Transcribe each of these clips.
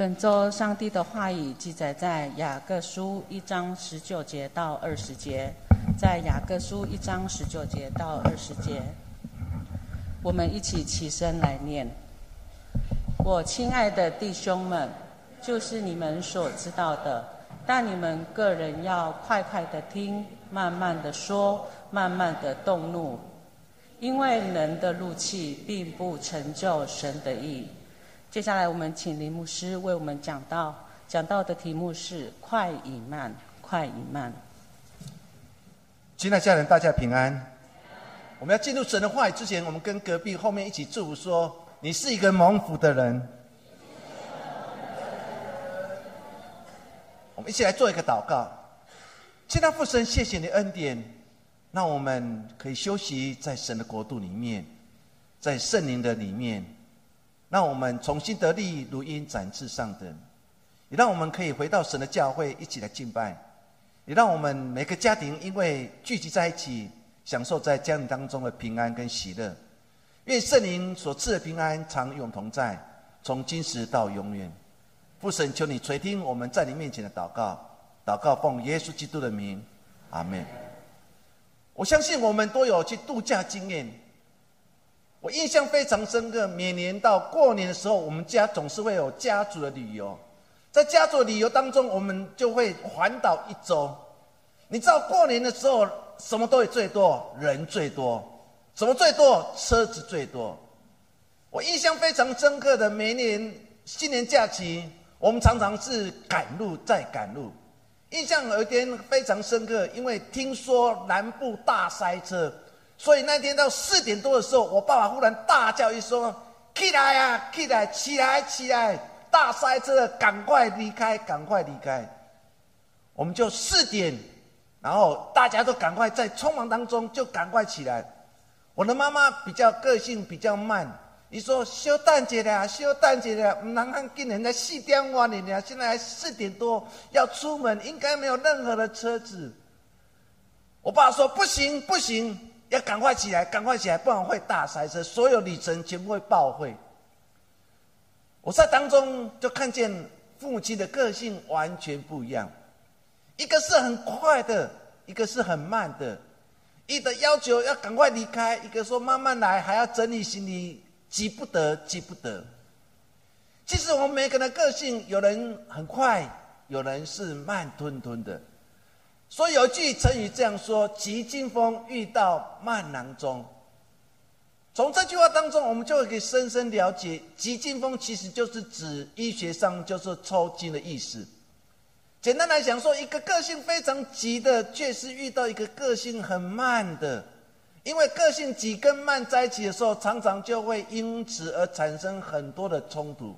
本周上帝的话语记载在雅各书一章十九节到二十节，在雅各书一章十九节到二十节，我们一起起身来念。我亲爱的弟兄们，就是你们所知道的，但你们个人要快快的听，慢慢的说，慢慢的动怒，因为人的怒气并不成就神的意。接下来，我们请林牧师为我们讲到，讲到的题目是“快与慢，快与慢”。亲爱家人，大家平安。我们要进入神的话语之前，我们跟隔壁后面一起祝福说：“你是一个蒙福的人。”我们一起来做一个祷告。亲爱父神，谢谢你恩典，让我们可以休息在神的国度里面，在圣灵的里面。让我们重新得力，如鹰展翅上腾；也让我们可以回到神的教会，一起来敬拜；也让我们每个家庭因为聚集在一起，享受在家庭当中的平安跟喜乐。愿圣灵所赐的平安常永同在，从今时到永远。父神，求你垂听我们在你面前的祷告，祷告奉耶稣基督的名，阿门。我相信我们都有去度假经验。我印象非常深刻，每年到过年的时候，我们家总是会有家族的旅游。在家族旅游当中，我们就会环岛一周。你知道过年的时候，什么东西最多？人最多。什么最多？车子最多。我印象非常深刻的，每年新年假期，我们常常是赶路再赶路。印象有一天非常深刻，因为听说南部大塞车。所以那天到四点多的时候，我爸爸忽然大叫一声：“起来呀，起来，起来，起来！大塞车，赶快离开，赶快离开！”我们就四点，然后大家都赶快在匆忙当中就赶快起来。我的妈妈比较个性比较慢，你说休蛋节了，休蛋节了，唔能看今年在四点晚了，现在还四点多要出门，应该没有任何的车子。我爸说：“不行，不行。”要赶快起来，赶快起来，不然会大塞车，所有旅程全部会报废。我在当中就看见父母亲的个性完全不一样，一个是很快的，一个是很慢的，一的要求要赶快离开，一个说慢慢来，还要整理行李，急不得，急不得。其实我们每个人的个性，有人很快，有人是慢吞吞的。所以有句成语这样说：“急惊风遇到慢囊中。”从这句话当中，我们就可以深深了解，急惊风其实就是指医学上就是抽筋的意思。简单来讲，说一个个性非常急的，却是遇到一个个性很慢的，因为个性急跟慢在一起的时候，常常就会因此而产生很多的冲突。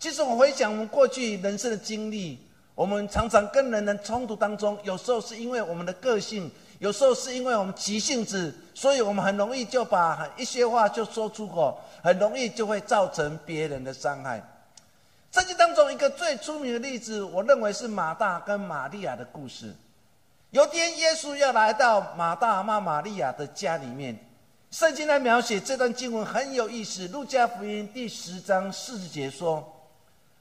其实我回想我们过去人生的经历。我们常常跟人的冲突当中，有时候是因为我们的个性，有时候是因为我们急性子，所以我们很容易就把一些话就说出口，很容易就会造成别人的伤害。圣经当中一个最出名的例子，我认为是马大跟玛利亚的故事。有天耶稣要来到马大妈玛利亚的家里面，圣经来描写这段经文很有意思。路加福音第十章四十节说。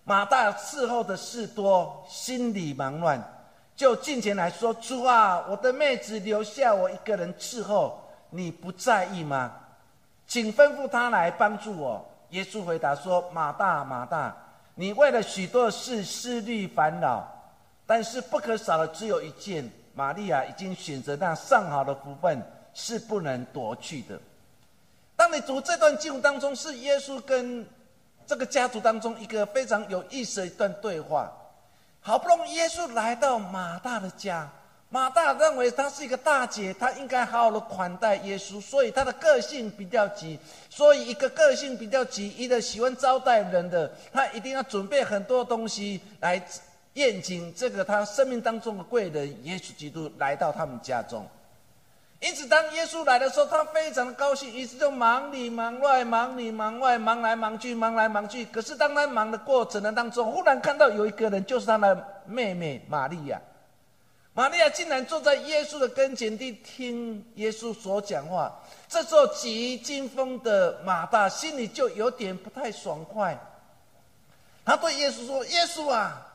马大伺候的事多，心里忙乱，就近前来说：“主啊，我的妹子留下我一个人伺候，你不在意吗？请吩咐他来帮助我。”耶稣回答说：“马大，马大，你为了许多事思虑烦恼，但是不可少的只有一件。玛利亚已经选择那上好的福分，是不能夺去的。”当你读这段经文当中，是耶稣跟。这个家族当中一个非常有意思的一段对话，好不容易耶稣来到马大的家，马大认为他是一个大姐，他应该好好的款待耶稣，所以他的个性比较急，所以一个个性比较急，一个喜欢招待人的，他一定要准备很多东西来宴请这个他生命当中的贵人耶稣基督来到他们家中。因此，当耶稣来的时候，他非常高兴，于是就忙里忙外，忙里忙外，忙来忙去，忙来忙去。可是，当他忙的过程的当中，忽然看到有一个人，就是他的妹妹玛利亚。玛利亚竟然坐在耶稣的跟前，地听耶稣所讲话。这时候，急惊风的马大心里就有点不太爽快。他对耶稣说：“耶稣啊，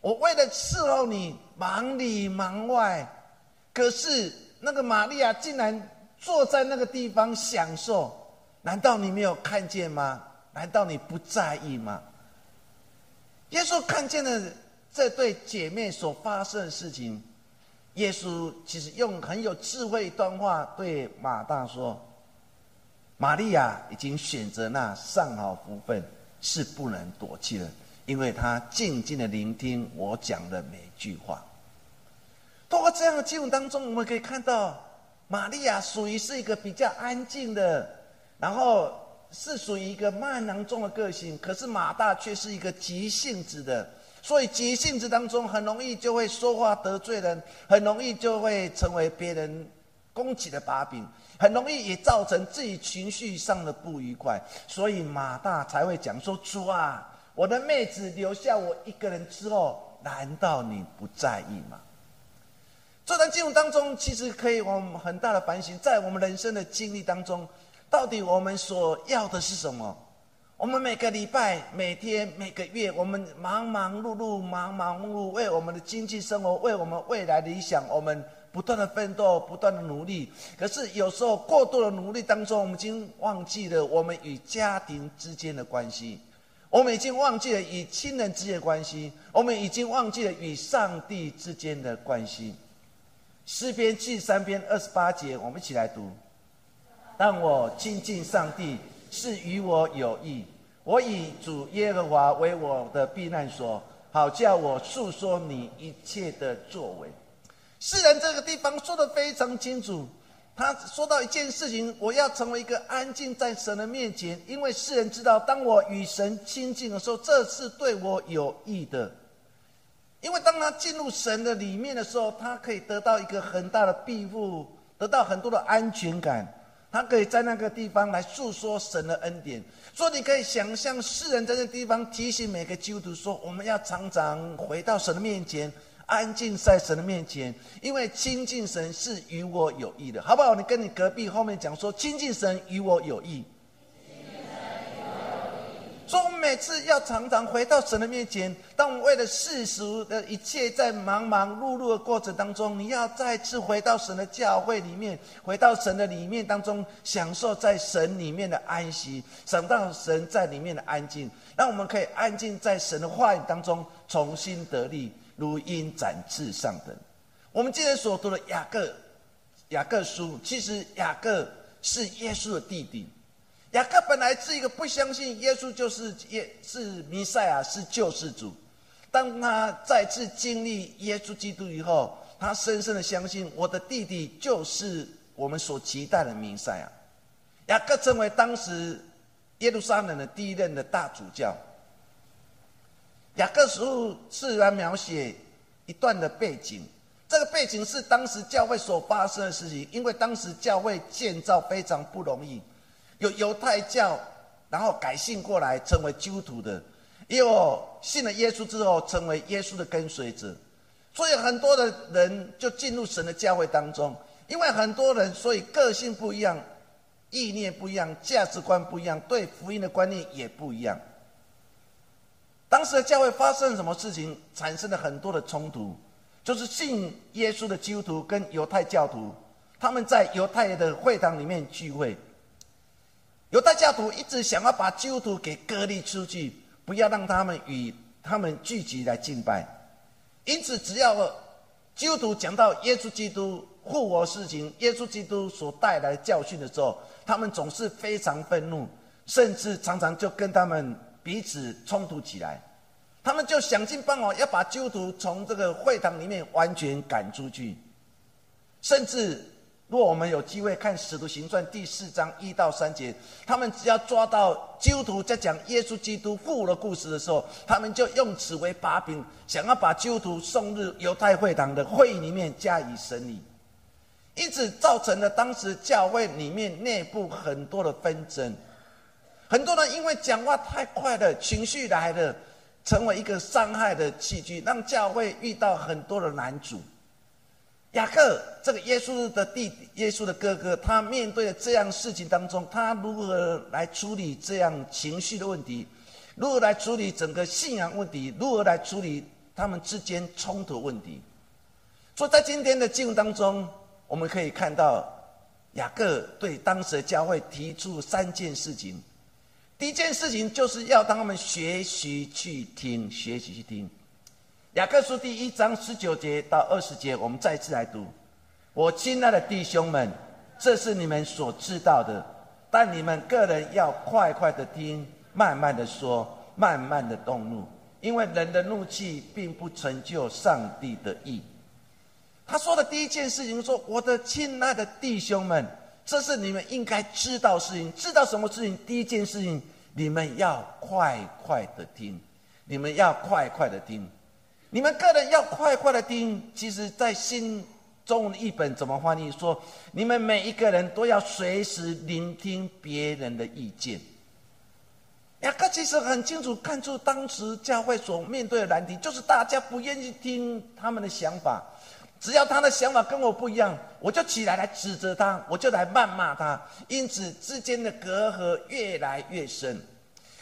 我为了伺候你，忙里忙外，可是那个玛利亚竟然坐在那个地方享受，难道你没有看见吗？难道你不在意吗？”耶稣看见了这对姐妹所发生的事情。耶稣其实用很有智慧一段话对马大说：“玛利亚已经选择那上好福分，是不能躲弃的，因为她静静的聆听我讲的每句话。”通过这样的经文当中，我们可以看到，玛利亚属于是一个比较安静的，然后是属于一个慢囊中的个性，可是马大却是一个急性子的。所以急性子当中，很容易就会说话得罪人，很容易就会成为别人攻击的把柄，很容易也造成自己情绪上的不愉快。所以马大才会讲说：“主啊，我的妹子留下我一个人之后，难道你不在意吗？”这段经文当中，其实可以我们很大的反省，在我们人生的经历当中，到底我们所要的是什么？我们每个礼拜、每天、每个月，我们忙忙碌碌、忙忙碌碌，为我们的经济生活、为我们未来理想，我们不断的奋斗、不断的努力。可是有时候过度的努力当中，我们已经忘记了我们与家庭之间的关系，我们已经忘记了与亲人之间的关系，我们已经忘记了与上帝之间的关系。诗篇七三篇二十八节，我们一起来读：当我亲近上帝。是与我有益。我以主耶和华为我的避难所，好叫我诉说你一切的作为。诗人这个地方说的非常清楚，他说到一件事情：我要成为一个安静在神的面前，因为世人知道，当我与神亲近的时候，这是对我有益的。因为当他进入神的里面的时候，他可以得到一个很大的庇护，得到很多的安全感。他可以在那个地方来诉说神的恩典，所以你可以想象世人在这地方提醒每个基督徒说：我们要常常回到神的面前，安静在神的面前，因为亲近神是与我有益的，好不好？你跟你隔壁后面讲说：亲近神与我有益。所以，我们每次要常常回到神的面前。当我们为了世俗的一切，在忙忙碌碌的过程当中，你要再次回到神的教会里面，回到神的里面当中，享受在神里面的安息，想到神在里面的安静，让我们可以安静在神的话语当中，重新得力，如鹰展翅上腾。我们今天所读的雅各，雅各书，其实雅各是耶稣的弟弟。雅各本来是一个不相信耶稣就是耶是弥赛亚是救世主，当他再次经历耶稣基督以后，他深深的相信我的弟弟就是我们所期待的弥赛亚。雅各成为当时耶路撒冷的第一任的大主教。雅各书自然描写一段的背景，这个背景是当时教会所发生的事情，因为当时教会建造非常不容易。有犹太教，然后改信过来成为基督徒的，也有信了耶稣之后成为耶稣的跟随者，所以很多的人就进入神的教会当中。因为很多人，所以个性不一样，意念不一样，价值观不一样，对福音的观念也不一样。当时的教会发生什么事情，产生了很多的冲突，就是信耶稣的基督徒跟犹太教徒，他们在犹太的会堂里面聚会。犹太教徒一直想要把基督徒给隔离出去，不要让他们与他们聚集来敬拜。因此，只要基督徒讲到耶稣基督复活事情、耶稣基督所带来教训的时候，他们总是非常愤怒，甚至常常就跟他们彼此冲突起来。他们就想尽办法要把基督徒从这个会堂里面完全赶出去，甚至。若我们有机会看《使徒行传》第四章一到三节，他们只要抓到基督徒在讲耶稣基督复活的故事的时候，他们就用此为把柄，想要把基督徒送入犹太会堂的会议里面加以审理，因此造成了当时教会里面内部很多的纷争。很多人因为讲话太快了，情绪来了，成为一个伤害的器具，让教会遇到很多的难主。雅各这个耶稣的弟弟，耶稣的哥哥，他面对这样事情当中，他如何来处理这样情绪的问题？如何来处理整个信仰问题，如何来处理他们之间冲突问题。所以在今天的经文当中，我们可以看到雅各对当时的教会提出三件事情。第一件事情就是要他们学习去听，学习去听。雅各书第一章十九节到二十节，我们再次来读。我亲爱的弟兄们，这是你们所知道的，但你们个人要快快的听，慢慢的说，慢慢的动怒，因为人的怒气并不成就上帝的意。他说的第一件事情说：“我的亲爱的弟兄们。”这是你们应该知道事情，知道什么事情？第一件事情，你们要快快的听，你们要快快的听，你们个人要快快的听。其实，在心中一本怎么翻译？说你们每一个人都要随时聆听别人的意见。雅各其实很清楚看出当时教会所面对的难题，就是大家不愿意听他们的想法。只要他的想法跟我不一样，我就起来来指责他，我就来谩骂他，因此之间的隔阂越来越深。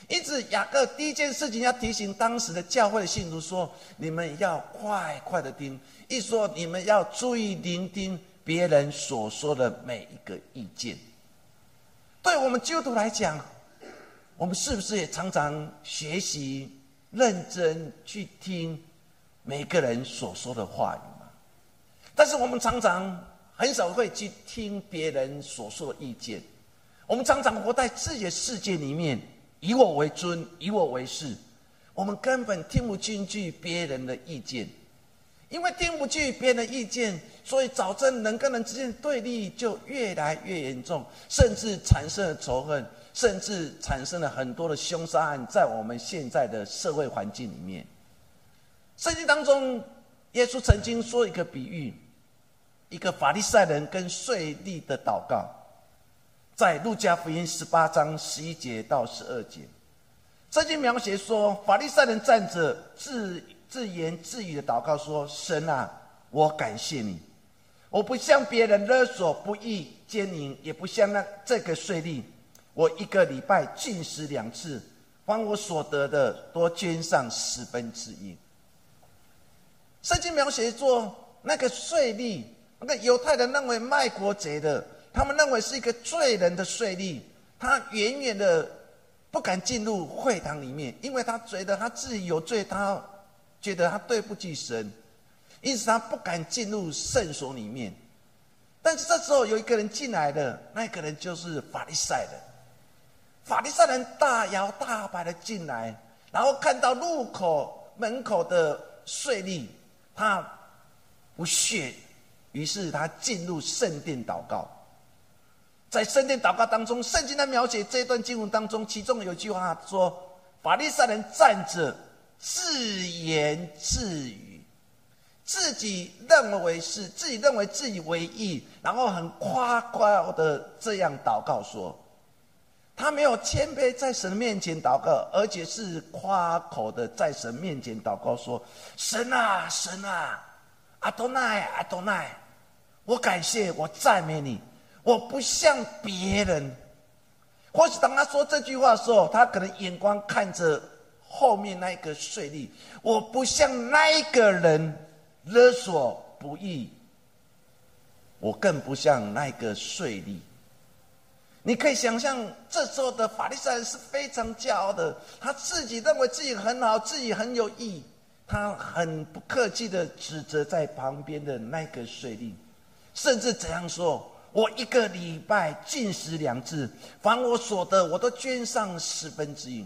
因此，雅各第一件事情要提醒当时的教会的信徒说：你们要快快的听，一说你们要注意聆听别人所说的每一个意见。对我们基督徒来讲，我们是不是也常常学习认真去听每个人所说的话语？但是我们常常很少会去听别人所说的意见，我们常常活在自己的世界里面，以我为尊，以我为是，我们根本听不进去别人的意见，因为听不进别人的意见，所以早晨人跟人之间的对立就越来越严重，甚至产生了仇恨，甚至产生了很多的凶杀案，在我们现在的社会环境里面。圣经当中，耶稣曾经说一个比喻。一个法利赛人跟税吏的祷告，在路加福音十八章十一节到十二节，圣经描写说，法利赛人站着自自言自语的祷告说：“神啊，我感谢你，我不向别人勒索不义奸淫，也不像那这个税吏，我一个礼拜进食两次，帮我所得的多捐上十分之一。”圣经描写说，那个税吏。那个犹太人认为卖国贼的，他们认为是一个罪人的税吏，他远远的不敢进入会堂里面，因为他觉得他自己有罪，他觉得他对不起神，因此他不敢进入圣所里面。但是这时候有一个人进来了，那个人就是法利赛人。法利赛人大摇大摆的进来，然后看到入口门口的税吏，他不屑。于是他进入圣殿祷告，在圣殿祷告当中，圣经的描写这段经文当中，其中有句话说：“法利赛人站着自言自语，自己认为是自己认为自己为义，然后很夸夸的这样祷告说，他没有谦卑在神面前祷告，而且是夸口的在神面前祷告说：神啊，神啊，阿多奈，阿多奈。”我感谢，我赞美你。我不像别人，或许当他说这句话的时候，他可能眼光看着后面那一个税吏。我不像那一个人勒索不义，我更不像那个税吏。你可以想象，这时候的法利赛人是非常骄傲的，他自己认为自己很好，自己很有义，他很不客气的指责在旁边的那个税吏。甚至怎样说？我一个礼拜进食两次，凡我所得，我都捐上十分之一。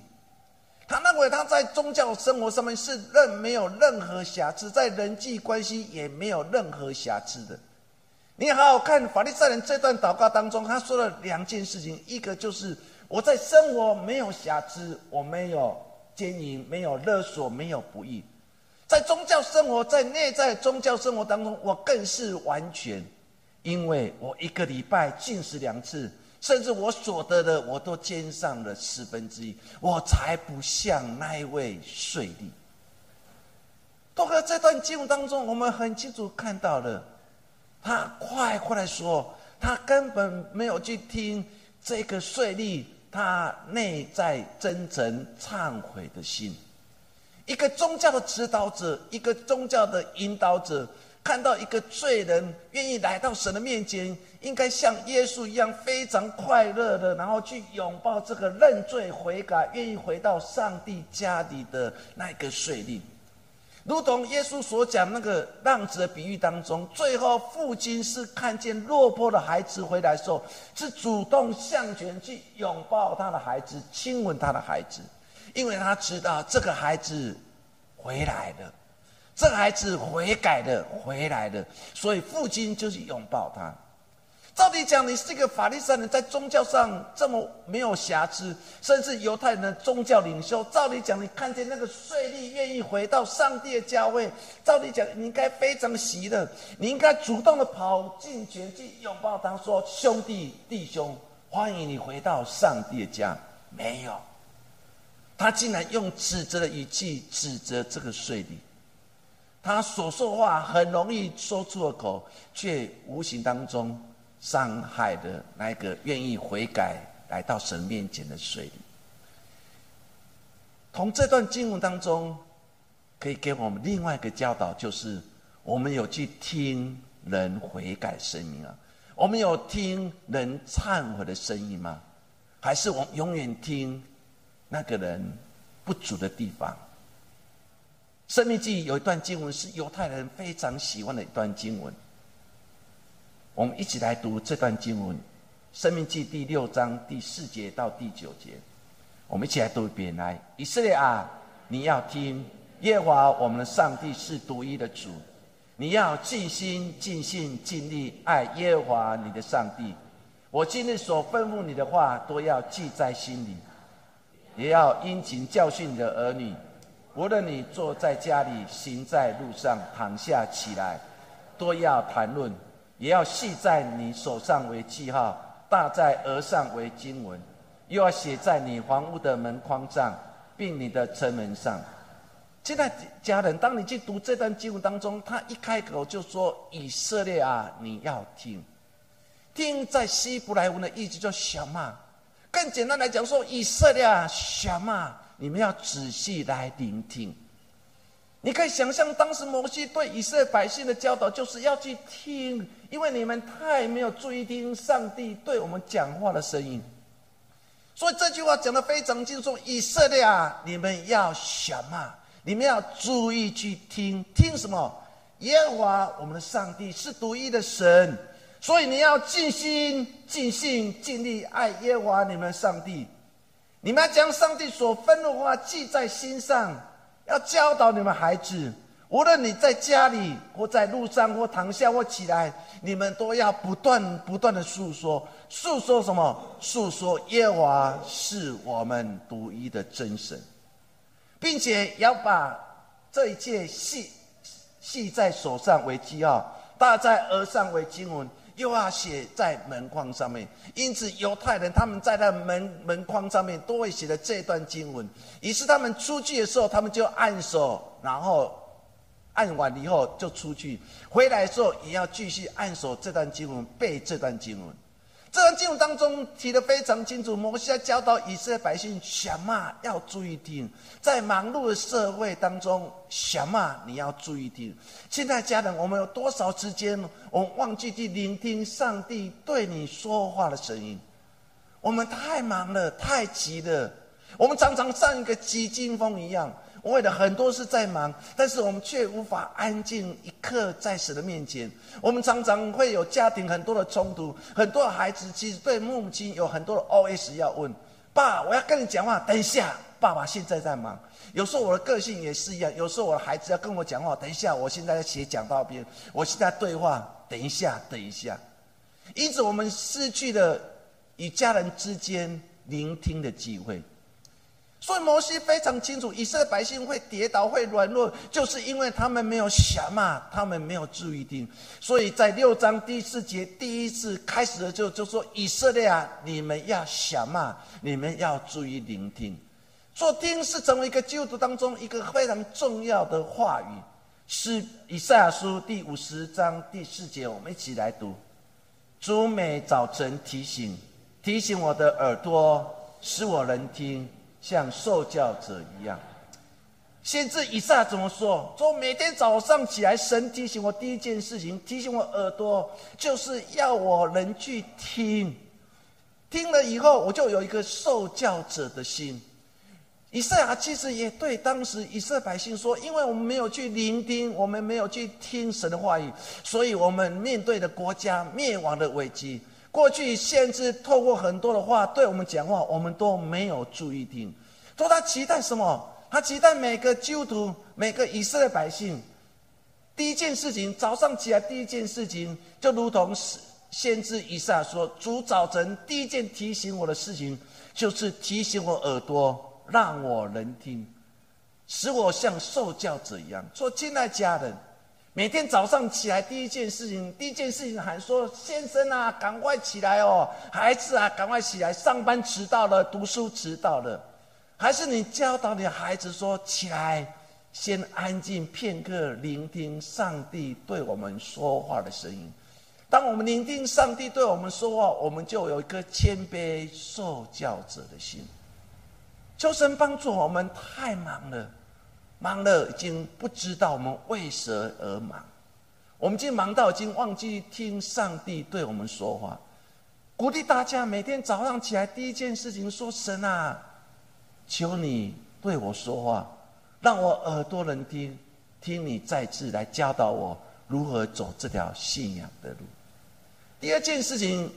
他认为他在宗教生活上面是任没有任何瑕疵，在人际关系也没有任何瑕疵的。你好好看法利赛人这段祷告当中，他说了两件事情：一个就是我在生活没有瑕疵，我没有奸淫，没有勒索，没有不义；在宗教生活，在内在宗教生活当中，我更是完全。因为我一个礼拜进食两次，甚至我所得的我都捐上了四分之一，我才不像那一位税吏。都在这段经文当中，我们很清楚看到了，他快快来说，他根本没有去听这个税吏他内在真诚忏悔的心。一个宗教的指导者，一个宗教的引导者，看到一个罪人愿意来到神的面前，应该像耶稣一样非常快乐的，然后去拥抱这个认罪悔改、愿意回到上帝家里的那个税吏。如同耶稣所讲那个浪子的比喻当中，最后父亲是看见落魄的孩子回来的时候，是主动向前去拥抱他的孩子，亲吻他的孩子。因为他知道这个孩子回来了，这孩子悔改的回来了，所以父亲就是拥抱他。照理讲，你是一个法利赛人，在宗教上这么没有瑕疵，甚至犹太人的宗教领袖。照理讲，你看见那个税吏愿意回到上帝的教会，照理讲，你应该非常喜乐，你应该主动的跑进前去拥抱他，说：“兄弟弟兄，欢迎你回到上帝的家。”没有。他竟然用指责的语气指责这个税吏，他所说话很容易说出了口，却无形当中伤害的那个愿意悔改来到神面前的水。从这段经文当中，可以给我们另外一个教导，就是我们有去听人悔改声音啊，我们有听人忏悔的声音吗？还是我永远听？那个人不足的地方，《生命记》有一段经文是犹太人非常喜欢的一段经文。我们一起来读这段经文，《生命记》第六章第四节到第九节。我们一起来读一遍：来，以色列啊，你要听耶和华我们的上帝是独一的主，你要尽心、尽性、尽力爱耶和华你的上帝。我今日所吩咐你的话，都要记在心里。也要殷勤教训你的儿女，无论你坐在家里、行在路上、躺下起来，都要谈论；也要系在你手上为记号，大在额上为经文，又要写在你房屋的门框上，并你的城门上。现在家人，当你去读这段经文当中，他一开口就说：“以色列啊，你要听，听在希伯来文的意思叫小骂。”更简单来讲，说以色列啊，什么？你们要仔细来聆听。你可以想象，当时摩西对以色列百姓的教导，就是要去听，因为你们太没有注意听上帝对我们讲话的声音。所以这句话讲的非常清楚：以色列啊，你们要什么？你们要注意去听，听什么？耶和华我们的上帝是独一的神。所以你要尽心、尽性、尽力爱耶和华你们的上帝。你们要将上帝所分的话记在心上，要教导你们孩子。无论你在家里，或在路上，或躺下，或起来，你们都要不断、不断的诉说。诉说什么？诉说耶和华是我们独一的真神，并且要把这一切系系在手上为记号，戴在额上为经文。又要写在门框上面，因此犹太人他们在那门门框上面都会写的这段经文。于是他们出去的时候，他们就按手，然后按完以后就出去，回来的时候也要继续按手这段经文，背这段经文。这段经文当中提的非常清楚，摩西在教导以色列百姓：什么要注意听，在忙碌的社会当中，什么你要注意听。现在家人，我们有多少时间，我们忘记去聆听上帝对你说话的声音？我们太忙了，太急了，我们常常像一个急惊风一样。为了很多事在忙，但是我们却无法安静一刻在神的面前。我们常常会有家庭很多的冲突，很多的孩子其实对母亲有很多的 OS 要问：爸，我要跟你讲话，等一下，爸爸现在在忙。有时候我的个性也是一样，有时候我的孩子要跟我讲话，等一下，我现在在写讲道篇，我现在对话，等一下，等一下。因此，我们失去了与家人之间聆听的机会。所以摩西非常清楚，以色列百姓会跌倒、会软弱，就是因为他们没有想嘛，他们没有注意听。所以在六章第四节第一次开始的就就说：“以色列啊，你们要想嘛，你们要注意聆听。做听是成为一个基督徒当中一个非常重要的话语。”是以赛亚书第五十章第四节，我们一起来读：“主每早晨提醒，提醒我的耳朵。”使我能听，像受教者一样。先知以撒怎么说？说每天早上起来，神提醒我第一件事情，提醒我耳朵，就是要我能去听。听了以后，我就有一个受教者的心。以赛亚其实也对当时以色列百姓说：“因为我们没有去聆听，我们没有去听神的话语，所以我们面对的国家灭亡的危机。过去先知透过很多的话对我们讲话，我们都没有注意听。说他期待什么？他期待每个基督徒、每个以色列百姓，第一件事情，早上起来第一件事情，就如同先知以赛亚说：主早晨第一件提醒我的事情，就是提醒我耳朵。”让我能听，使我像受教者一样。说，亲爱家人，每天早上起来第一件事情，第一件事情喊说：“先生啊，赶快起来哦！孩子啊，赶快起来！上班迟到了，读书迟到了。”还是你教导你的孩子说：“起来，先安静片刻，聆听上帝对我们说话的声音。当我们聆听上帝对我们说话，我们就有一颗谦卑受教者的心。”求神帮助我们，太忙了，忙了已经不知道我们为谁而忙。我们已经忙到已经忘记听上帝对我们说话。鼓励大家每天早上起来第一件事情说：“神啊，求你对我说话，让我耳朵能听，听你再次来教导我如何走这条信仰的路。”第二件事情。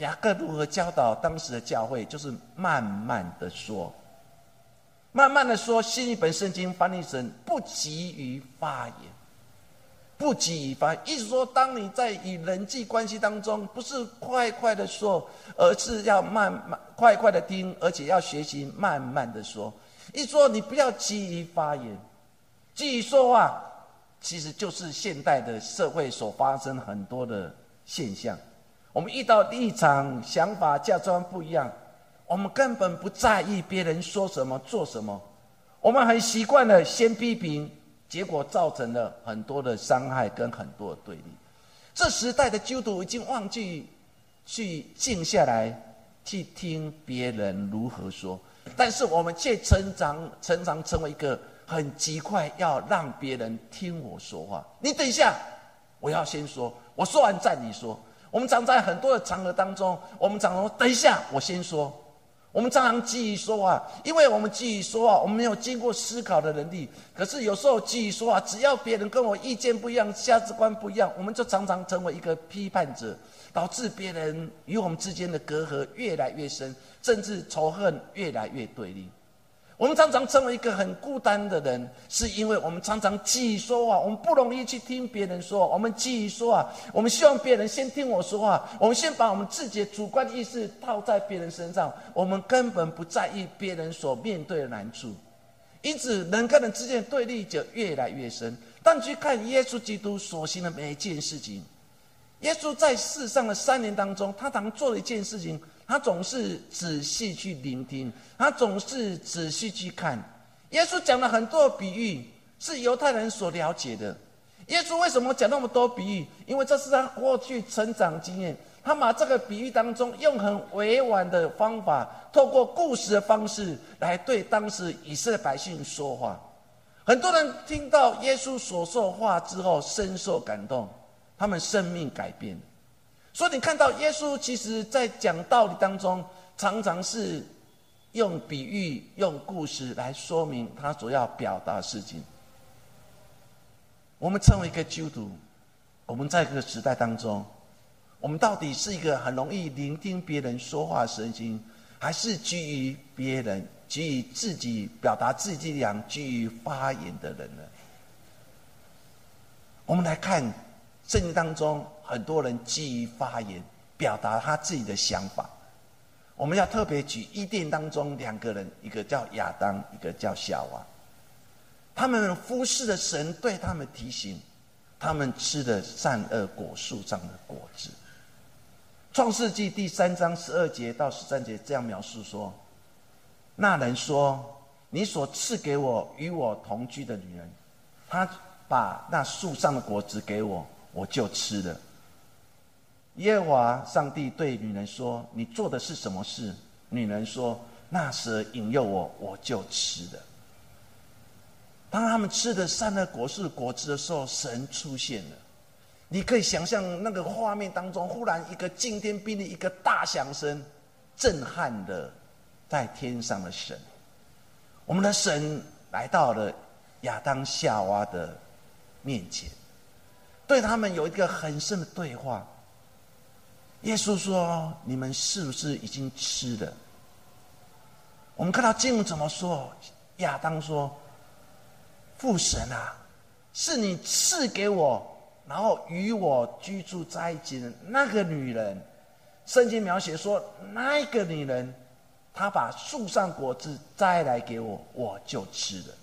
雅各如何教导当时的教会？就是慢慢的说，慢慢的说。新一本圣经翻译成不急于发言，不急于发。意思说，当你在与人际关系当中，不是快快的说，而是要慢慢、快快的听，而且要学习慢慢的说。一说你不要急于发言，急于说话，其实就是现代的社会所发生很多的现象。我们遇到立场、想法、价值观不一样，我们根本不在意别人说什么、做什么，我们很习惯了先批评，结果造成了很多的伤害跟很多的对立。这时代的基督徒已经忘记去静下来去听别人如何说，但是我们却成长、成长成为一个很极快要让别人听我说话。你等一下，我要先说，我说完再你说。我们常在很多的场合当中，我们常说：“等一下，我先说。”我们常常记忆说话，因为我们记忆说话，我们没有经过思考的能力。可是有时候记忆说话，只要别人跟我意见不一样、价值观不一样，我们就常常成为一个批判者，导致别人与我们之间的隔阂越来越深，甚至仇恨越来越对立。我们常常成为一个很孤单的人，是因为我们常常急于说话，我们不容易去听别人说。我们急于说话，我们希望别人先听我说话。我们先把我们自己的主观意识套在别人身上，我们根本不在意别人所面对的难处，因此人跟人之间的对立就越来越深。但去看耶稣基督所行的每一件事情，耶稣在世上的三年当中，他常做了一件事情。他总是仔细去聆听，他总是仔细去看。耶稣讲了很多比喻，是犹太人所了解的。耶稣为什么讲那么多比喻？因为这是他过去成长经验。他把这个比喻当中，用很委婉的方法，透过故事的方式来对当时以色列百姓说话。很多人听到耶稣所说话之后，深受感动，他们生命改变。所以你看到耶稣，其实在讲道理当中，常常是用比喻、用故事来说明他所要表达的事情。我们成为一个基督徒，我们在这个时代当中，我们到底是一个很容易聆听别人说话的神经，还是基于别人、基于自己表达自己力量、基于发言的人呢？我们来看圣经当中。很多人基于发言，表达他自己的想法。我们要特别举伊甸当中两个人，一个叫亚当，一个叫夏娃。他们忽视了神对他们提醒，他们吃的善恶果树上的果子。创世纪第三章十二节到十三节这样描述说：那人说：“你所赐给我与我同居的女人，她把那树上的果子给我，我就吃了。”耶和华上帝对女人说：“你做的是什么事？女人说：“那蛇引诱我，我就吃了。”当他们吃的善恶果树果子的时候，神出现了。你可以想象那个画面当中，忽然一个惊天霹雳，一个大响声，震撼的在天上的神。我们的神来到了亚当夏娃的面前，对他们有一个很深的对话。耶稣说：“你们是不是已经吃了？”我们看到经文怎么说？亚当说：“父神啊，是你赐给我。”然后与我居住在一起的那个女人，圣经描写说，那个女人，她把树上果子摘来给我，我就吃了。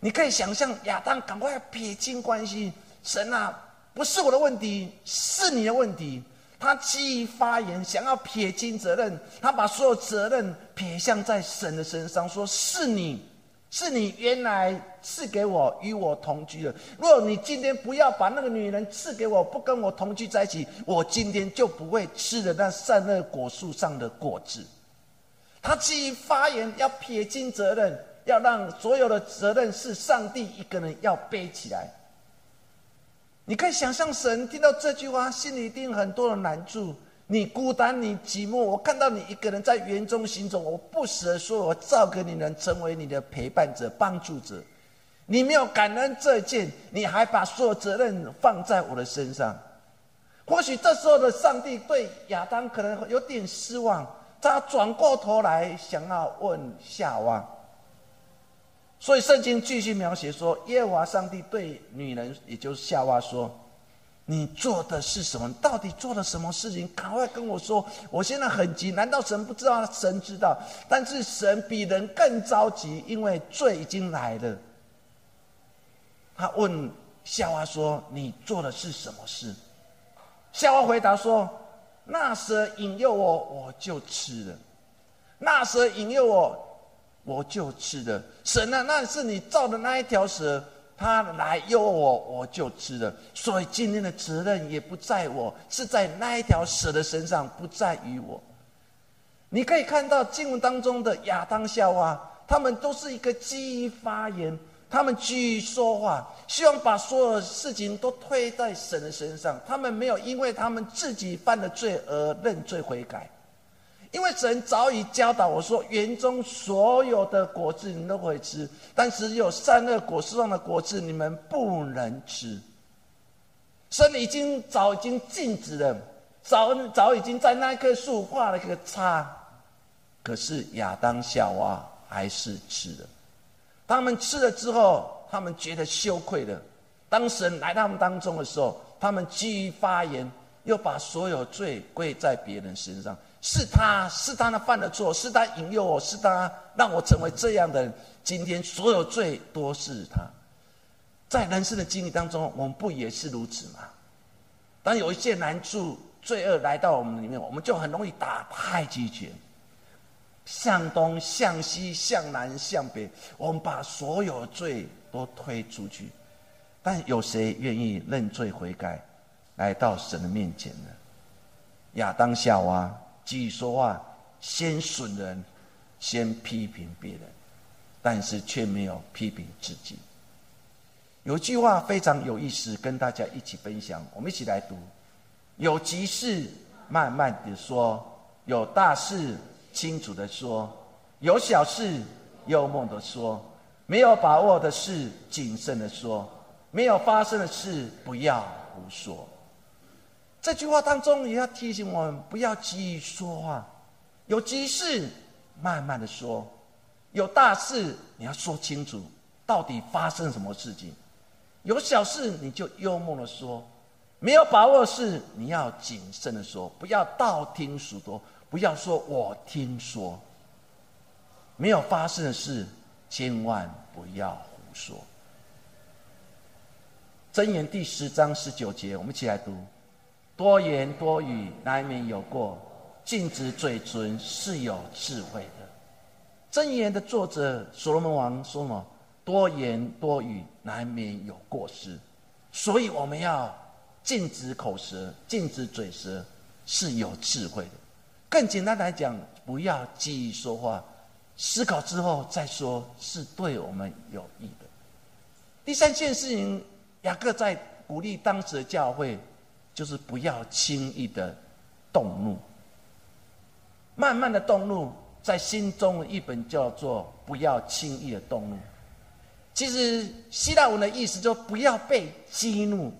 你可以想象亚当赶快撇清关系，神啊，不是我的问题，是你的问题。他急于发言，想要撇清责任，他把所有责任撇向在神的身上，说是你。是你原来赐给我与我同居的。若你今天不要把那个女人赐给我，不跟我同居在一起，我今天就不会吃的那善恶果树上的果子。他急于发言，要撇清责任，要让所有的责任是上帝一个人要背起来。你可以想象，神听到这句话，心里一定很多的难处。你孤单，你寂寞。我看到你一个人在园中行走，我不舍说，我造个你能成为你的陪伴者、帮助者。你没有感恩这件，你还把所有责任放在我的身上。或许这时候的上帝对亚当可能有点失望，他转过头来想要问夏娃。所以圣经继续描写说，耶和华上帝对女人，也就是夏娃说。你做的是什么？到底做了什么事情？赶快跟我说！我现在很急。难道神不知道？神知道，但是神比人更着急，因为罪已经来了。他问夏娃说：“你做的是什么事？”夏娃回答说：“那蛇引诱我，我就吃了。那蛇引诱我，我就吃了。神啊，那是你造的那一条蛇。”他来诱我，我就吃了。所以今天的责任也不在我，是在那一条蛇的身上，不在于我。你可以看到经文当中的亚当、夏娃，他们都是一个基于发言，他们基于说话，希望把所有事情都推在神的身上。他们没有因为他们自己犯的罪而认罪悔改。因为神早已教导我说，园中所有的果子你都可以吃，但是有善恶果实上的果子你们不能吃。神已经早已经禁止了，早早已经在那棵树画了一个叉。可是亚当夏娃还是吃了。他们吃了之后，他们觉得羞愧了。当神来到他们当中的时候，他们基于发言，又把所有罪归在别人身上。是他是他那犯的错，是他引诱我，是他让我成为这样的。今天所有罪都是他。在人生的经历当中，我们不也是如此吗？当有一些难处、罪恶来到我们里面，我们就很容易打太极拳，向东、向西、向南、向北，我们把所有罪都推出去。但有谁愿意认罪悔改，来到神的面前呢？亚当、夏娃。继续说话，先损人，先批评别人，但是却没有批评自己。有句话非常有意思，跟大家一起分享。我们一起来读：有急事慢慢的说，有大事清楚的说，有小事幽默的说，没有把握的事谨慎的说，没有发生的事不要胡说。这句话当中也要提醒我们，不要急于说话，有急事慢慢的说，有大事你要说清楚，到底发生什么事情；有小事你就幽默的说，没有把握的事你要谨慎的说，不要道听途说，不要说我听说，没有发生的事千万不要胡说。箴言第十章十九节，我们一起来读。多言多语难免有过，禁止嘴唇是有智慧的。箴言的作者所罗门王说嘛？多言多语难免有过失，所以我们要禁止口舌，禁止嘴舌是有智慧的。更简单来讲，不要急于说话，思考之后再说，是对我们有益的。第三件事情，雅各在鼓励当时的教会，就是不要轻易的动怒，慢慢的动怒，在心中一本叫做“不要轻易的动怒”。其实希腊文的意思就不要被激怒。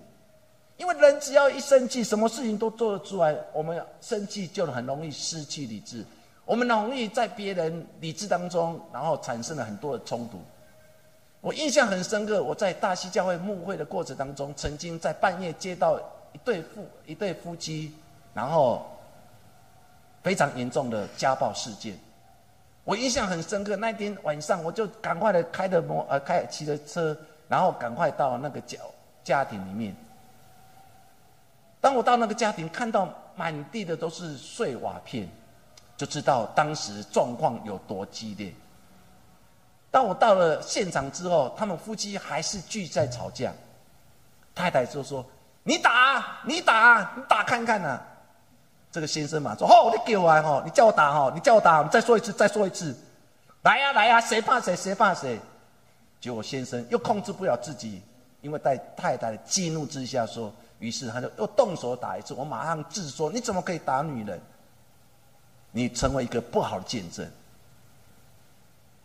因为人只要一生气，什么事情都做得出来。我们生气就很容易失去理智，我们容易在别人理智当中，然后产生了很多的冲突。我印象很深刻，我在大西教会牧会的过程当中，曾经在半夜接到一对夫一对夫妻，然后非常严重的家暴事件。我印象很深刻，那天晚上我就赶快的开着摩呃开骑着车，然后赶快到那个家家庭里面。当我到那个家庭，看到满地的都是碎瓦片，就知道当时状况有多激烈。当我到了现场之后，他们夫妻还是继续在吵架。太太就说：“你打，你打，你打看看呐。”这个先生嘛说：“哦，你给我来哦，你叫我打哦，你叫我打，再说一次，再说一次，来呀来呀，谁怕谁，谁怕谁。”结果先生又控制不了自己，因为在太太的激怒之下说。于是他就又动手打一次，我马上质说：“你怎么可以打女人？你成为一个不好的见证。”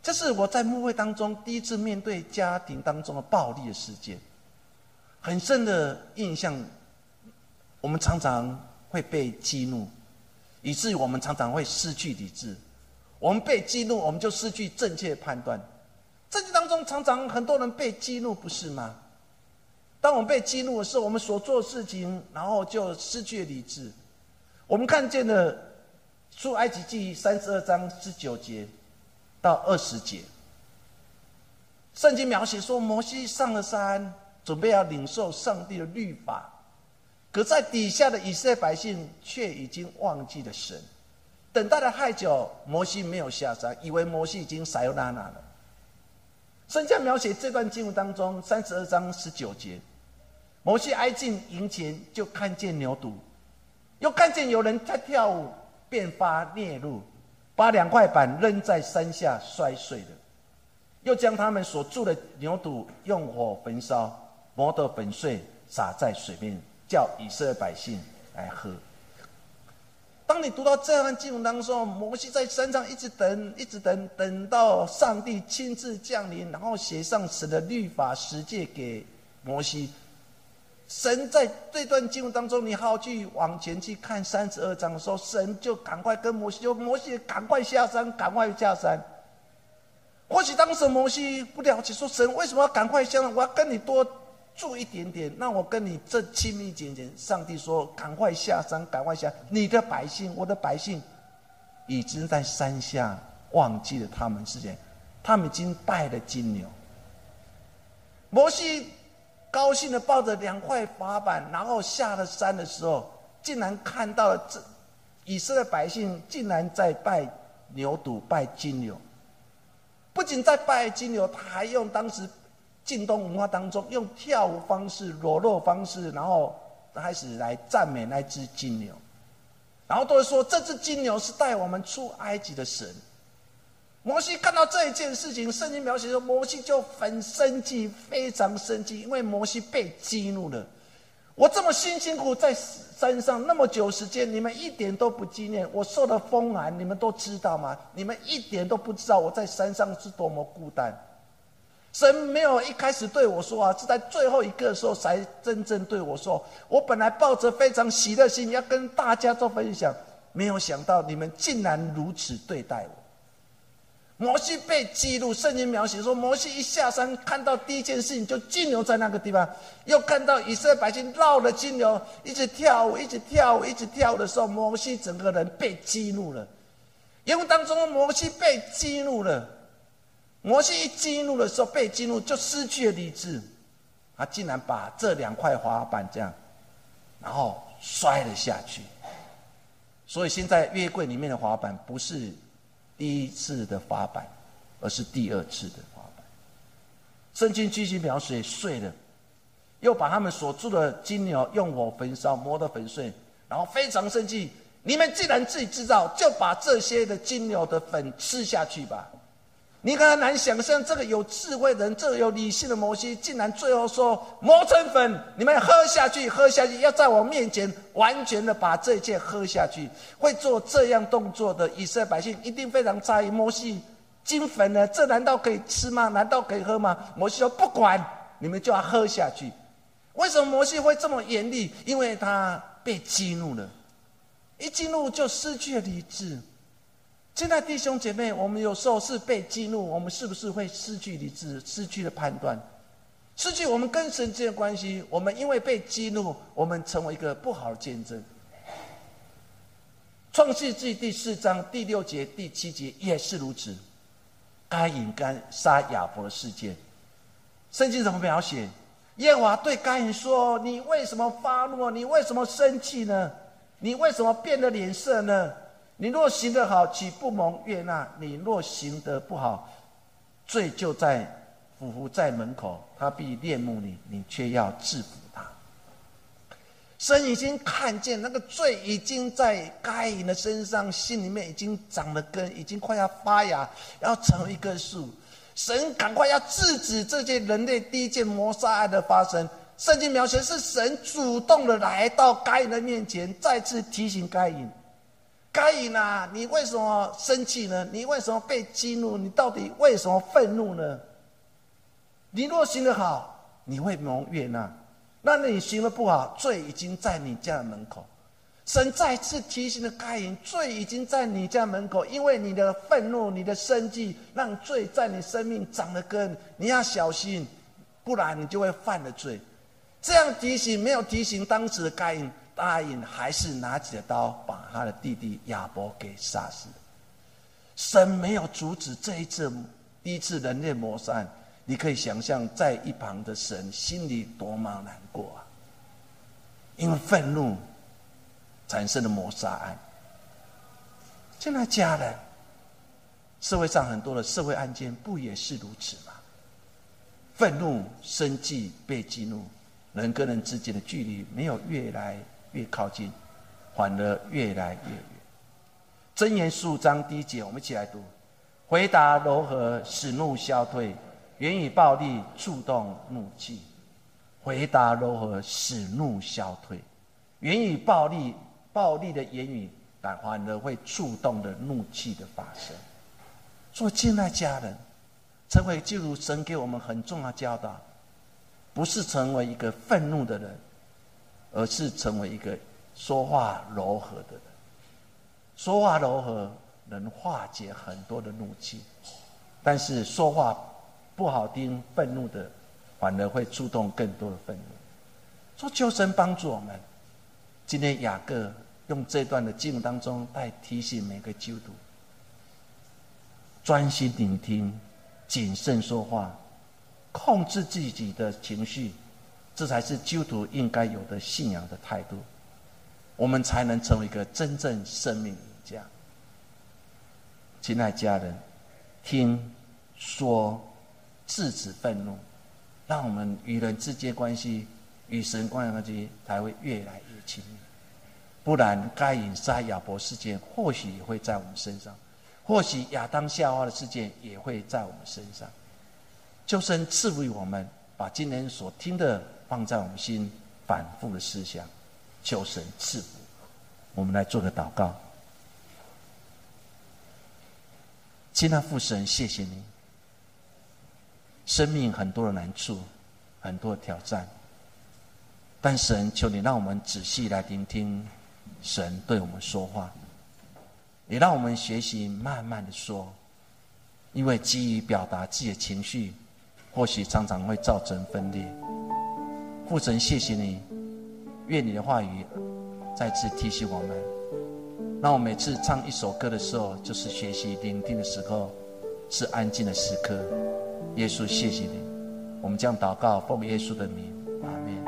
这是我在幕会当中第一次面对家庭当中的暴力的事件，很深的印象。我们常常会被激怒，以至于我们常常会失去理智。我们被激怒，我们就失去正确判断。政治当中常常很多人被激怒，不是吗？当我们被激怒的时候，我们所做的事情，然后就失去了理智。我们看见了出埃及记三十二章十九节到二十节，圣经描写说，摩西上了山，准备要领受上帝的律法，可在底下的以色列百姓却已经忘记了神，等待了太久，摩西没有下山，以为摩西已经撒又拉那了。圣经描写这段经文当中三十二章十九节。摩西挨近营前，就看见牛犊，又看见有人在跳舞，便发烈怒，把两块板扔在山下摔碎了，又将他们所住的牛犊用火焚烧，磨得粉碎，撒在水面，叫以色列百姓来喝。当你读到这段经文当中，摩西在山上一直等，一直等，等到上帝亲自降临，然后写上神的律法十诫给摩西。神在这段经文当中，你好好去往前去看三十二章的时候，神就赶快跟摩西，就摩西赶快下山，赶快下山。或许当时摩西不了解，说神为什么要赶快下山？我要跟你多住一点点，那我跟你这亲密一点点。上帝说：赶快下山，赶快下。你的百姓，我的百姓，已经在山下忘记了他们之前，他们已经拜了金牛。摩西。高兴的抱着两块法板，然后下了山的时候，竟然看到了这以色列百姓竟然在拜牛犊、拜金牛。不仅在拜金牛，他还用当时晋东文化当中用跳舞方式、裸露方式，然后开始来赞美那只金牛，然后都会说这只金牛是带我们出埃及的神。摩西看到这一件事情，圣经描写说，摩西就很生气，非常生气，因为摩西被激怒了。我这么辛辛苦在山上那么久时间，你们一点都不纪念我受的风寒，你们都知道吗？你们一点都不知道我在山上是多么孤单。神没有一开始对我说啊，是在最后一个时候才真正对我说。我本来抱着非常喜乐心要跟大家做分享，没有想到你们竟然如此对待我。摩西被记录，圣经描写说，摩西一下山，看到第一件事情就金牛在那个地方，又看到以色列百姓绕了金牛，一直跳舞，一直跳舞，一直跳舞的时候，摩西整个人被激怒了。因为当中，摩西被激怒了，摩西一激怒的时候，被激怒就失去了理智，他竟然把这两块滑板这样，然后摔了下去。所以现在月柜里面的滑板不是。第一次的滑板，而是第二次的滑板。圣经继续描写碎了，又把他们所住的金牛用火焚烧，磨得粉碎，然后非常生气，你们既然自己知道，就把这些的金牛的粉吃下去吧。你很难想象，这个有智慧人，这个有理性的摩西，竟然最后说磨成粉，你们喝下去，喝下去，要在我面前完全的把这一切喝下去。会做这样动作的以色列百姓一定非常在意摩西金粉呢，这难道可以吃吗？难道可以喝吗？摩西说不管，你们就要喝下去。为什么摩西会这么严厉？因为他被激怒了，一激怒就失去了理智。现在弟兄姐妹，我们有时候是被激怒，我们是不是会失去理智、失去了判断，失去我们跟神之间的关系？我们因为被激怒，我们成为一个不好的见证。创世纪第四章第六节、第七节也是如此。该隐干杀亚伯的事件，圣经怎么描写？耶和华对该隐说：“你为什么发怒？你为什么生气呢？你为什么变了脸色呢？”你若行得好，岂不蒙悦纳？你若行得不好，罪就在匍匐在门口，他必恋慕你，你却要制服他。神已经看见那个罪已经在该隐的身上，心里面已经长了根，已经快要发芽，要成为一棵树。神赶快要制止这件人类第一件谋杀案的发生。圣经描写是神主动的来到该隐的面前，再次提醒该隐。该隐啊，你为什么生气呢？你为什么被激怒？你到底为什么愤怒呢？你若行得好，你会蒙悦纳；那你行的不好，罪已经在你家门口。神再次提醒了该隐，罪已经在你家门口，因为你的愤怒、你的生气，让罪在你生命长了根。你要小心，不然你就会犯了罪。这样提醒没有提醒当时的该隐。答应还是拿起了刀，把他的弟弟亚伯给杀死。神没有阻止这一次第一次人类谋杀案，你可以想象在一旁的神心里多么难过啊！因为愤怒产生的谋杀案。现在家人，社会上很多的社会案件不也是如此吗？愤怒、生气、被激怒，人跟人之间的距离没有越来。越靠近，反而越来越远。真言数章第一节，我们一起来读：回答柔和，使怒消退；言语暴力，触动怒气。回答柔和，使怒消退；言语暴力，暴力的言语，但反而会触动的怒气的发生。做敬爱家人，成为基督神给我们很重要教导，不是成为一个愤怒的人。而是成为一个说话柔和的人，说话柔和能化解很多的怒气，但是说话不好听、愤怒的，反而会触动更多的愤怒。说求神帮助我们。今天雅各用这段的经文当中，来提醒每个基督徒：专心聆听，谨慎说话，控制自己的情绪。这才是基督徒应该有的信仰的态度，我们才能成为一个真正生命赢家。亲爱家人，听说制止愤怒，让我们与人之间关系、与神关系才会越来越亲密。不然，该隐杀亚伯事件或许也会在我们身上，或许亚当夏娃的事件也会在我们身上。就神赐予我们，把今天所听的。放在我们心反复的思想，求神赐福。我们来做个祷告。亲爱父神，谢谢你。生命很多的难处，很多的挑战，但神求你让我们仔细来聆听神对我们说话，也让我们学习慢慢的说，因为基于表达自己的情绪，或许常常会造成分裂。父神，谢谢你，愿你的话语再次提醒我们，那我每次唱一首歌的时候，就是学习聆听的时候，是安静的时刻。耶稣，谢谢你，我们将祷告奉耶稣的名，阿门。